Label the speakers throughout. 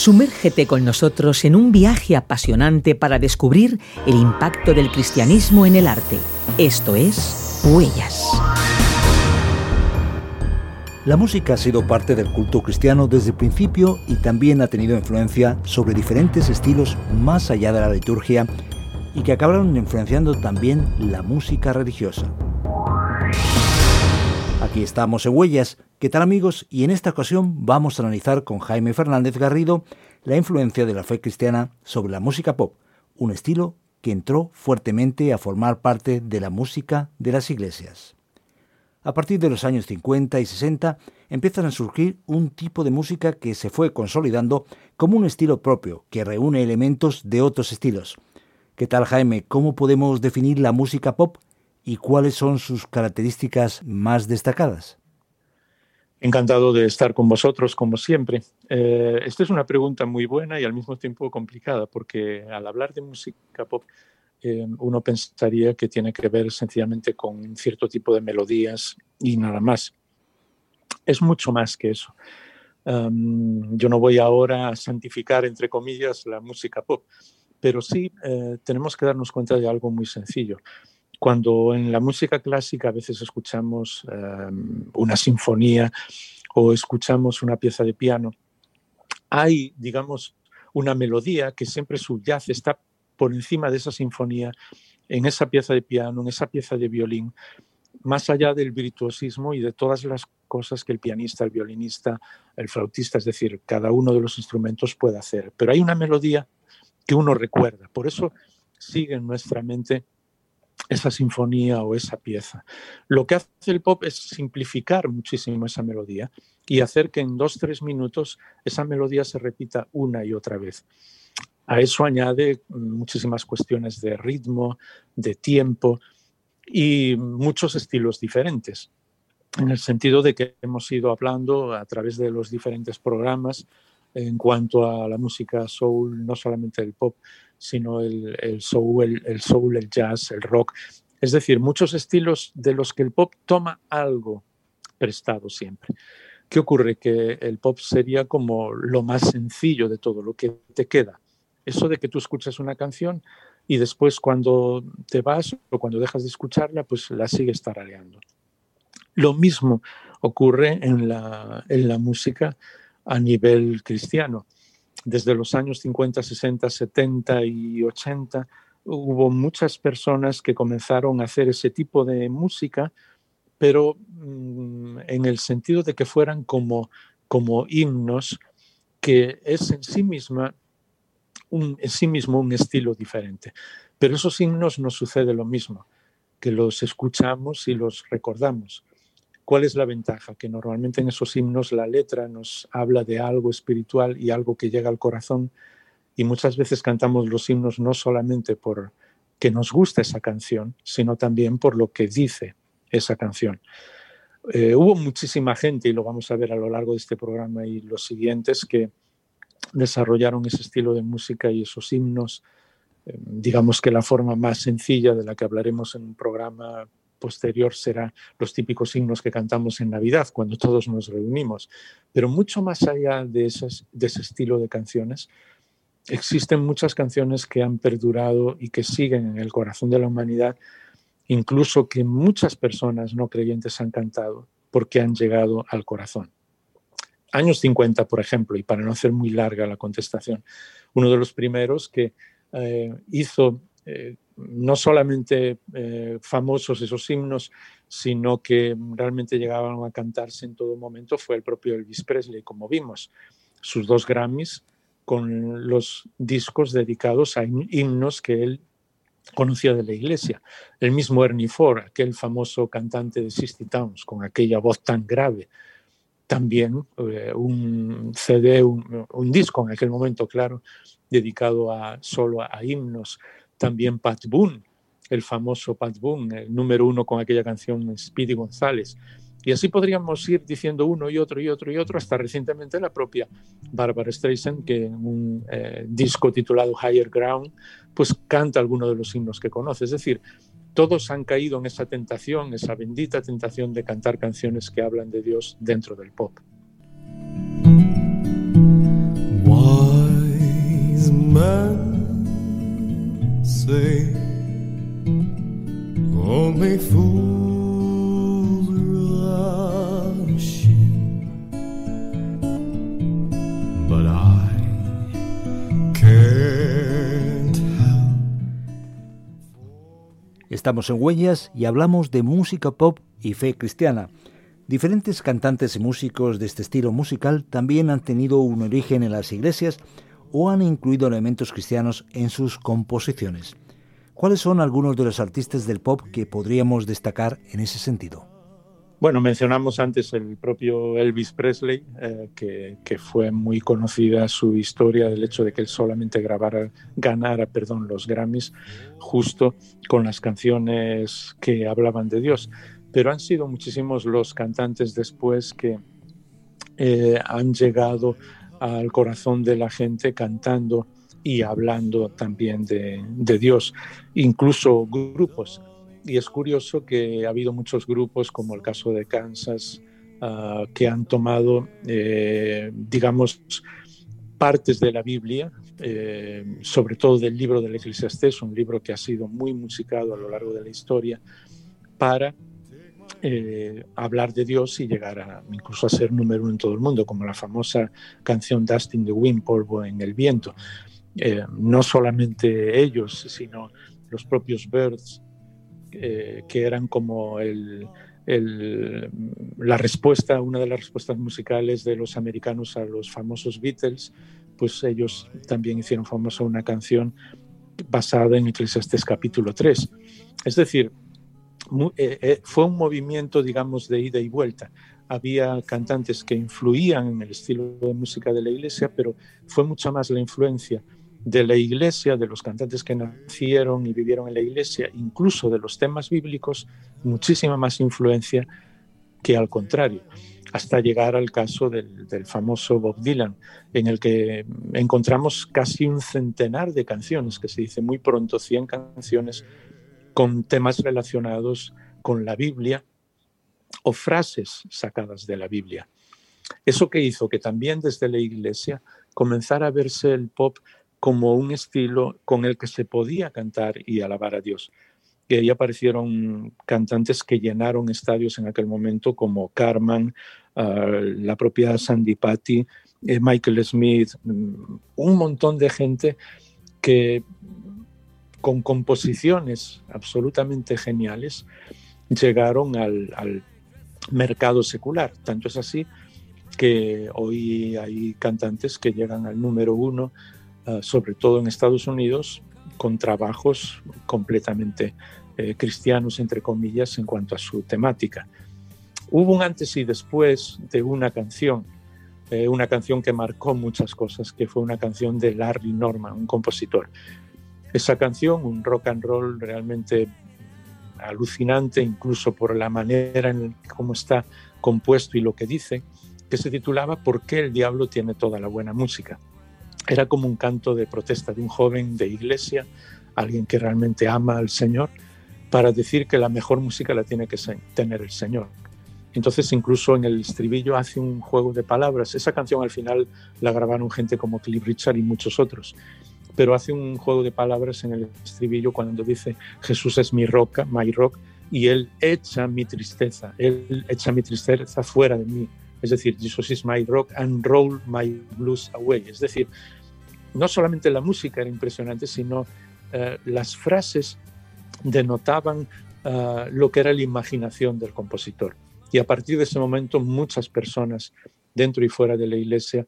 Speaker 1: Sumérgete con nosotros en un viaje apasionante para descubrir el impacto del cristianismo en el arte. Esto es Huellas.
Speaker 2: La música ha sido parte del culto cristiano desde el principio y también ha tenido influencia sobre diferentes estilos más allá de la liturgia y que acabaron influenciando también la música religiosa. Aquí estamos en Huellas. ¿Qué tal amigos? Y en esta ocasión vamos a analizar con Jaime Fernández Garrido la influencia de la fe cristiana sobre la música pop, un estilo que entró fuertemente a formar parte de la música de las iglesias. A partir de los años 50 y 60 empiezan a surgir un tipo de música que se fue consolidando como un estilo propio, que reúne elementos de otros estilos. ¿Qué tal Jaime? ¿Cómo podemos definir la música pop y cuáles son sus características más destacadas?
Speaker 3: Encantado de estar con vosotros, como siempre. Eh, esta es una pregunta muy buena y al mismo tiempo complicada, porque al hablar de música pop, eh, uno pensaría que tiene que ver sencillamente con cierto tipo de melodías y nada más. Es mucho más que eso. yo no voy ahora a santificar, entre comillas, la música pop, pero sí eh, tenemos que darnos cuenta de algo muy sencillo. Cuando en la música clásica a veces escuchamos em, una sinfonía o escuchamos una pieza de piano, hay, digamos, una melodía que siempre subyace, está por encima de esa sinfonía, en esa pieza de piano, en esa pieza de violín, más allá del virtuosismo y de todas las cosas que el pianista, el violinista, el flautista, es decir, cada uno de los instrumentos puede hacer. Pero hay una melodía que uno recuerda, por eso sigue en nuestra mente esa sinfonía o esa pieza. Lo que hace el pop es simplificar muchísimo esa melodía y hacer que en dos, tres minutos esa melodía se repita una y otra vez. A eso añade muchísimas cuestiones de ritmo, de tiempo y muchos estilos diferentes, en el sentido de que hemos ido hablando a través de los diferentes programas en cuanto a la música soul, no solamente el pop, sino el, soul, el, soul, el jazz, el rock. Es decir, muchos estilos de los que el pop toma algo prestado siempre. ¿Qué ocurre? Que el pop sería como lo más sencillo de todo, lo que te queda. Eso de que tú escuchas una canción y después cuando te vas o cuando dejas de escucharla, pues la sigues tarareando. Lo mismo ocurre en la, en la música a nivel cristiano. Desde los años 50, 60, 70 y 80 hubo muchas personas que comenzaron a hacer ese tipo de música, pero mm, en el sentido de que fueran como, como himnos, que es en sí misma un, en sí mismo un estilo diferente. Pero esos himnos no sucede lo mismo, que los escuchamos y los recordamos. ¿Cuál es la ventaja? Que normalmente en esos himnos la letra nos habla de algo espiritual y algo que llega al corazón y muchas veces cantamos los himnos no solamente por que nos gusta esa canción, sino también por lo que dice esa canción. Eh, hubo muchísima gente, y lo vamos a ver a lo largo de este programa y los siguientes, que desarrollaron ese estilo de música y esos himnos. Eh, digamos que la forma más sencilla de la que hablaremos en un programa posterior será los típicos himnos que cantamos en Navidad, cuando todos nos reunimos. Pero mucho más allá de, de ese estilo de canciones, existen muchas canciones que han perdurado y que siguen en el corazón de la humanidad, incluso que muchas personas no creyentes han cantado porque han llegado al corazón. Años 50, por ejemplo, y para no hacer muy larga la contestación, uno de los primeros que eh, hizo eh, no solamente eh, famosos esos himnos, sino que realmente llegaban a cantarse en todo momento fue el propio Elvis Presley, como vimos, sus dos Grammys con los discos dedicados a himnos que él conocía de la iglesia. El mismo Ernie Ford, aquel famoso cantante de Sixty Towns, con aquella voz tan grave. También eh, un CD, un, un, disco en aquel momento, claro, dedicado a, solo a himnos también Pat Boone, el famoso Pat Boone, el número uno con aquella canción Speedy González. Y así podríamos ir diciendo uno y otro y otro y otro, hasta recientemente la propia Barbara Streisand, que en un eh, disco titulado Higher Ground, pues canta alguno de los himnos que conoce. Es decir, todos han caído en esa tentación, esa bendita tentación de cantar canciones que hablan de Dios dentro del pop. Wow.
Speaker 4: men say only fools rush in, but I can't help.
Speaker 2: Estamos en Huellas y hablamos de música pop y fe cristiana. Diferentes cantantes y músicos de este estilo musical también han tenido un origen en las iglesias o han incluido elementos cristianos en sus composiciones. ¿Cuáles son algunos de los artistas del pop que podríamos destacar en ese sentido?
Speaker 3: Bueno, mencionamos antes el propio Elvis Presley, eh, que, fue muy conocida su historia del hecho de que él solamente grabara, ganara perdón, los Grammys justo con las canciones que hablaban de Dios. Pero han sido muchísimos los cantantes después que eh, han llegado al corazón de la gente cantando y hablando también de, Dios, incluso grupos. Y es curioso que ha habido muchos grupos, como el caso de Kansas, uh, que han tomado, eh, digamos, partes de la Biblia, eh, sobre todo del libro del Eclesiastés, un libro que ha sido muy musicado a lo largo de la historia, para eh, hablar de Dios y llegar a, incluso a ser número uno en todo el mundo, como la famosa canción Dustin the Wind, Polvo en el Viento. Eh, no solamente ellos, sino los propios Birds, eh, que eran como el, el, la respuesta, una de las respuestas musicales de los americanos a los famosos Beatles, pues ellos también hicieron famosa una canción basada en Eclesiastes capítulo 3. Es decir, eh, eh, fue un movimiento, digamos, de ida y vuelta. Había cantantes que influían en el estilo de música de la iglesia, pero fue mucha más la influencia de la iglesia, de los cantantes que nacieron y vivieron en la iglesia, incluso de los temas bíblicos, muchísima más influencia que al contrario, hasta llegar al caso del, del, famoso Bob Dylan, en el que encontramos casi un centenar de canciones, que se dice muy pronto 100 canciones, con temas relacionados con la Biblia o frases sacadas de la Biblia. Eso que hizo que también desde la iglesia comenzara a verse el pop como un estilo con el que se podía cantar y alabar a Dios. Y ahí aparecieron cantantes que llenaron estadios en aquel momento como Carmen, uh, la propia Sandy Patty, eh, Michael Smith, mm, un montón de gente que con composiciones absolutamente geniales llegaron al, mercado secular. Tanto es así que hoy hay cantantes que llegan al número uno Ah, sobre todo en Estados Unidos, con trabajos completamente eh, cristianos, entre comillas, en cuanto a su temática. Hubo un antes y después de una canción, eh, una canción que marcó muchas cosas, que fue una canción de Larry Norman, un compositor. Esa canción, un rock and roll realmente alucinante, incluso por la manera en cómo está compuesto y lo que dice, que se titulaba ¿Por qué el diablo tiene toda la buena música? Era como un canto de protesta de un joven de iglesia, alguien que realmente ama al Señor, para decir que la mejor música la tiene que tener el Señor. Entonces incluso en el estribillo hace un juego de palabras. Esa canción al final la grabaron gente como Cliff Richard y muchos otros. Pero hace un juego de palabras en el estribillo cuando dice Jesús es mi roca, my rock, y Él echa mi tristeza, Él echa mi tristeza fuera de mí. Es decir, Jesus is my rock and roll my blues away. Es decir, no solamente la música era impresionante, sino uh, las frases denotaban uh, lo que era la imaginación del compositor. Y a partir de ese momento muchas personas dentro y fuera de la iglesia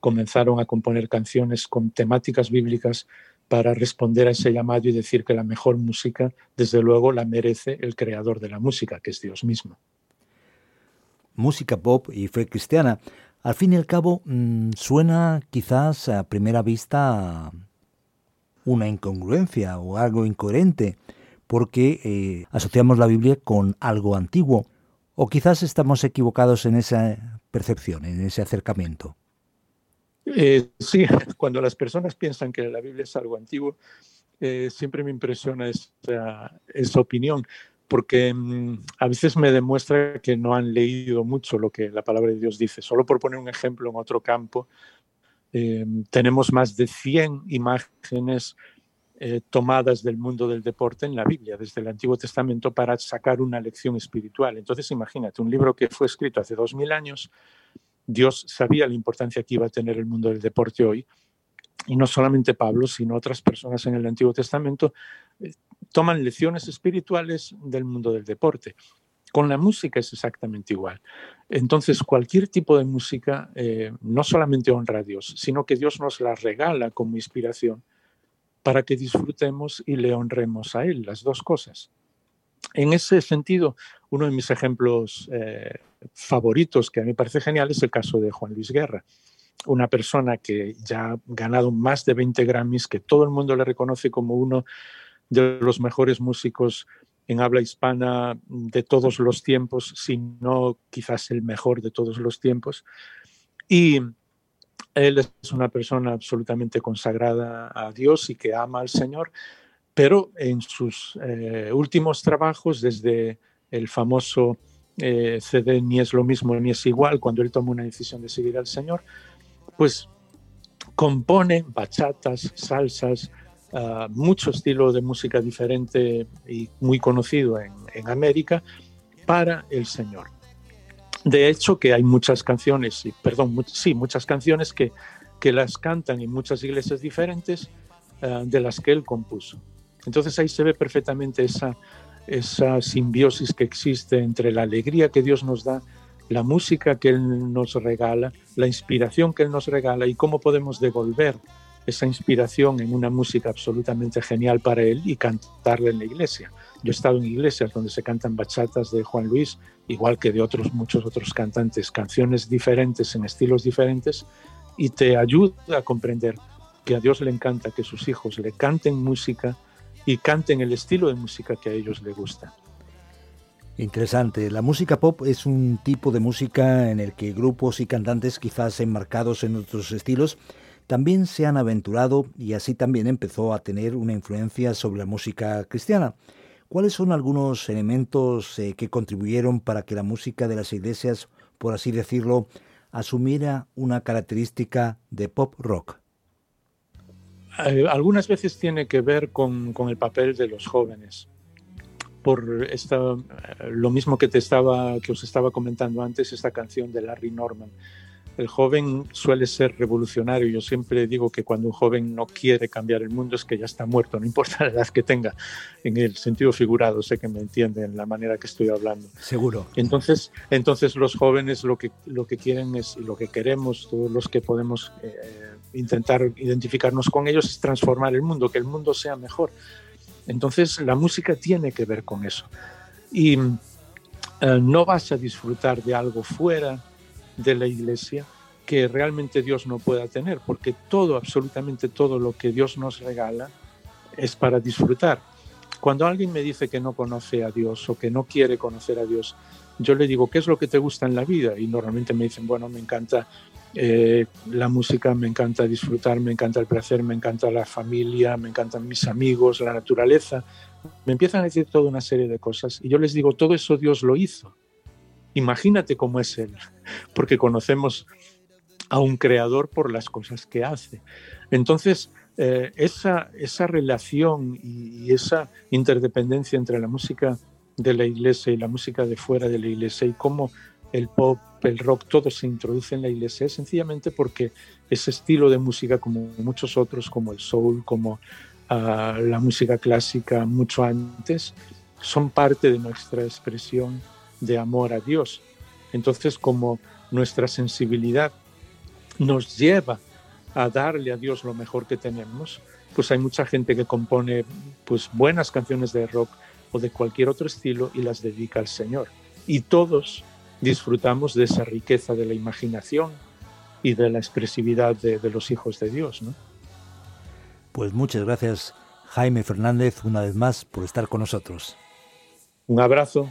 Speaker 3: comenzaron a componer canciones con temáticas bíblicas para responder a ese llamado y decir que la mejor música, desde luego, la merece el creador de la música, que es Dios mismo
Speaker 2: música pop y fe cristiana. Al fin y al cabo, mmm, suena quizás a primera vista una incongruencia o algo incoherente, porque eh, asociamos la Biblia con algo antiguo, o quizás estamos equivocados en esa percepción, en ese acercamiento.
Speaker 3: Eh, sí, cuando las personas piensan que la Biblia es algo antiguo, eh, siempre me impresiona esa, esa opinión, porque mm, a veces me demuestra que no han leído mucho lo que la palabra de Dios dice. Solo por poner un ejemplo en otro campo, Eh, tenemos más de 100 imágenes eh, tomadas del mundo del deporte en la Biblia, desde el Antiguo Testamento, para sacar una lección espiritual. Entonces, imagínate, un libro que fue escrito hace dos mil años, Dios sabía la importancia que iba a tener el mundo del deporte hoy, y no solamente Pablo, sino otras personas en el Antiguo Testamento, eh, toman lecciones espirituales del mundo del deporte. Con la música es exactamente igual. Entonces, cualquier tipo de música eh, no solamente honra a Dios, sino que Dios nos la regala como inspiración para que disfrutemos y le honremos a Él, las dos cosas. En ese sentido, uno de mis ejemplos eh, favoritos, que a mí me parece genial, es el caso de Juan Luis Guerra, una persona que ya ha ganado más de 20 Grammys, que todo el mundo le reconoce como uno de los mejores músicos en habla hispana de todos los tiempos, si no quizás el mejor de todos los tiempos. Y él es una persona absolutamente consagrada a Dios y que ama al Señor, pero en sus eh, últimos trabajos, desde el famoso eh, Ni es lo mismo ni es igual, cuando él toma una decisión de seguir al Señor, pues compone bachatas, salsas, uh, mucho estilo de música diferente y muy conocido en, América para el Señor. De hecho, que hay muchas canciones, y, perdón, sí, muchas canciones que, que las cantan en muchas iglesias diferentes uh, de las que él compuso. Entonces ahí se ve perfectamente esa, esa simbiosis que existe entre la alegría que Dios nos da, la música que Él nos regala, la inspiración que Él nos regala y cómo podemos devolver esa inspiración en una música absolutamente genial para Él y cantarla en la iglesia. Yo he estado en iglesias donde se cantan bachatas de Juan Luis, igual que de otros muchos otros cantantes, canciones diferentes en estilos diferentes, y te ayuda a comprender que a Dios le encanta que sus hijos le canten música y canten el estilo de música que a ellos les gusta.
Speaker 2: Interesante. La música pop es un tipo de música en el que grupos y cantantes quizás enmarcados en otros estilos también se han aventurado y así también empezó a tener una influencia sobre la música cristiana. ¿Cuáles son algunos elementos eh, que contribuyeron para que la música de las iglesias, por así decirlo, asumiera una característica de pop rock?
Speaker 3: Eh, algunas veces tiene que ver con, con, el papel de los jóvenes. Por esta, eh, lo mismo que, te estaba, que os estaba comentando antes, esta canción de Larry Norman el joven suele ser revolucionario. Yo siempre digo que cuando un joven no quiere cambiar el mundo es que ya está muerto, no importa la edad que tenga, en el sentido figurado, sé que me entienden la manera que estoy hablando.
Speaker 2: Seguro.
Speaker 3: Entonces, entonces los jóvenes lo que, lo que quieren es, y lo que queremos, todos los que podemos eh, intentar identificarnos con ellos, es transformar el mundo, que el mundo sea mejor. Entonces, la música tiene que ver con eso. Y eh, no vas a disfrutar de algo fuera de la iglesia que realmente Dios no pueda tener, porque todo, absolutamente todo lo que Dios nos regala es para disfrutar. Cuando alguien me dice que no conoce a Dios o que no quiere conocer a Dios, yo le digo, ¿qué es lo que te gusta en la vida? Y normalmente me dicen, bueno, me encanta eh, la música, me encanta disfrutar, me encanta el placer, me encanta la familia, me encantan mis amigos, la naturaleza. Me empiezan a decir toda una serie de cosas y yo les digo, todo eso Dios lo hizo. Imagínate cómo es Él, porque conocemos a un creador por las cosas que hace. Entonces, eh, esa, esa relación y, esa interdependencia entre la música de la iglesia y la música de fuera de la iglesia y cómo el pop, el rock, todo se introduce en la iglesia es sencillamente porque ese estilo de música, como muchos otros, como el soul, como uh, la música clásica mucho antes, son parte de nuestra expresión de amor a Dios. Entonces, como nuestra sensibilidad nos lleva a darle a Dios lo mejor que tenemos, pues hay mucha gente que compone pues buenas canciones de rock o de cualquier otro estilo y las dedica al Señor. Y todos disfrutamos de esa riqueza de la imaginación y de la expresividad de, de los hijos de Dios. ¿no?
Speaker 2: Pues muchas gracias Jaime Fernández una vez más por estar con nosotros.
Speaker 3: Un abrazo.